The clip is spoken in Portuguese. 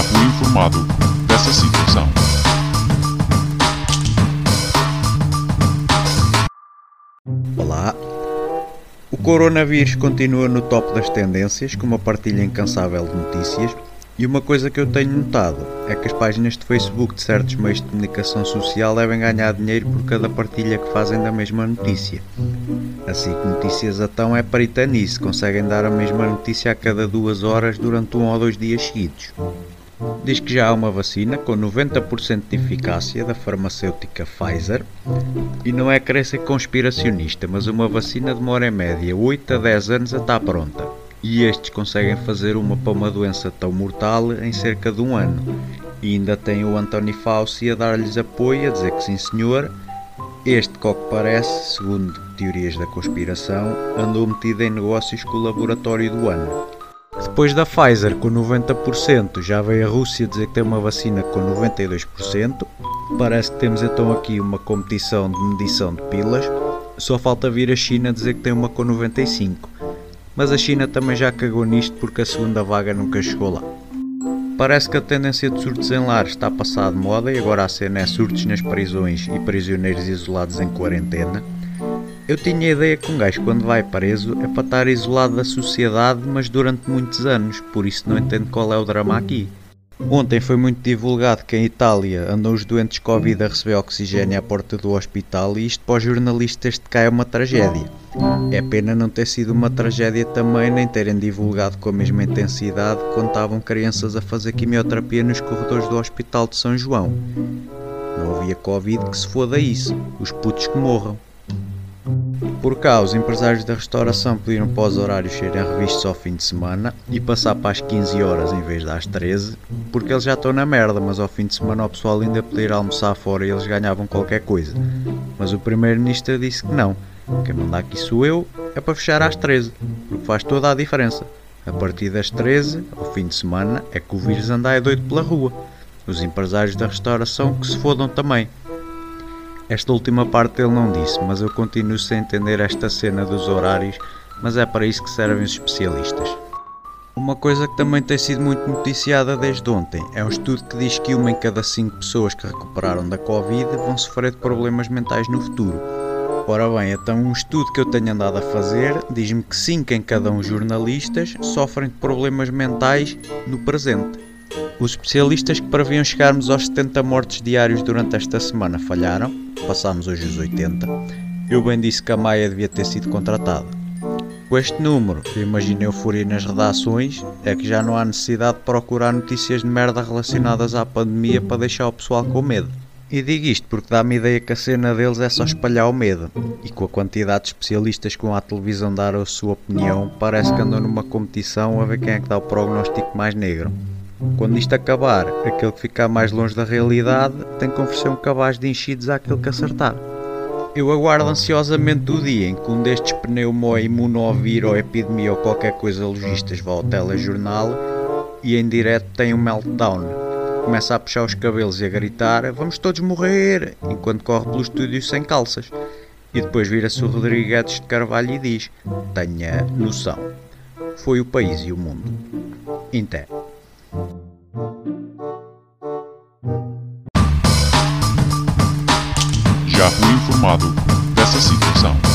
Fui informado dessa situação. Olá. O coronavírus continua no top das tendências, com uma partilha incansável de notícias, e uma coisa que eu tenho notado é que as páginas de Facebook de certos meios de comunicação social devem ganhar dinheiro por cada partilha que fazem da mesma notícia. Assim que Notícias Atão é perita nisso, conseguem dar a mesma notícia a cada duas horas durante um ou dois dias seguidos. Diz que já há uma vacina com 90% de eficácia da farmacêutica Pfizer e não é querer ser conspiracionista, mas uma vacina demora em média 8 a 10 anos a estar pronta. E estes conseguem fazer uma para uma doença tão mortal em cerca de um ano. E ainda tem o Anthony Fauci a dar-lhes apoio, a dizer que sim senhor, este, que parece, segundo teorias da conspiração, andou metido em negócios com o laboratório do ano. Depois da Pfizer com 90%, já veio a Rússia dizer que tem uma vacina com 92%. Parece que temos então aqui uma competição de medição de pilas. Só falta vir a China dizer que tem uma com 95%. Mas a China também já cagou nisto porque a segunda vaga nunca chegou lá. Parece que a tendência de surtos em lares está a passar de moda e agora a cena é surtos nas prisões e prisioneiros isolados em quarentena. Eu tinha a ideia que um gajo quando vai preso é para estar isolado da sociedade, mas durante muitos anos, por isso não entendo qual é o drama aqui. Ontem foi muito divulgado que em Itália andam os doentes Covid a receber oxigênio à porta do hospital e isto para os jornalistas de cá é uma tragédia. É pena não ter sido uma tragédia também nem terem divulgado com a mesma intensidade quando estavam crianças a fazer quimioterapia nos corredores do Hospital de São João. Não havia Covid que se foda isso, os putos que morram. Por os empresários da restauração pediram para os horários serem revistos ao fim de semana e passar para as 15 horas em vez das 13, porque eles já estão na merda, mas ao fim de semana o pessoal ainda podia ir almoçar fora e eles ganhavam qualquer coisa. Mas o primeiro-ministro disse que não, quem manda aqui sou eu, é para fechar às 13, porque faz toda a diferença. A partir das 13, ao fim de semana, é que o vírus anda é doido pela rua. Os empresários da restauração que se fodam também. Esta última parte ele não disse, mas eu continuo sem entender esta cena dos horários, mas é para isso que servem os especialistas. Uma coisa que também tem sido muito noticiada desde ontem é um estudo que diz que uma em cada cinco pessoas que recuperaram da Covid vão sofrer de problemas mentais no futuro. Ora bem, então um estudo que eu tenho andado a fazer diz-me que 5 em cada um jornalistas sofrem de problemas mentais no presente. Os especialistas que previam chegarmos aos 70 mortes diários durante esta semana falharam, passámos hoje os 80. Eu bem disse que a Maia devia ter sido contratada. Com este número, imagino euforia nas redações, é que já não há necessidade de procurar notícias de merda relacionadas à pandemia para deixar o pessoal com medo. E digo isto porque dá-me ideia que a cena deles é só espalhar o medo. E com a quantidade de especialistas que à televisão dar a sua opinião, parece que andam numa competição a ver quem é que dá o prognóstico mais negro. Quando isto acabar, aquele que ficar mais longe da realidade tem que oferecer um cabaz de enchidos àquele que acertar. Eu aguardo ansiosamente o dia em que um destes pneumo, imunovir ou epidemia ou qualquer coisa logistas vá ao telejornal e em direto tem um meltdown. Começa a puxar os cabelos e a gritar vamos todos morrer, enquanto corre pelo estúdio sem calças. E depois vira-se o Rodrigues de Carvalho e diz tenha noção. Foi o país e o mundo. Inté. Fui informado dessa situação.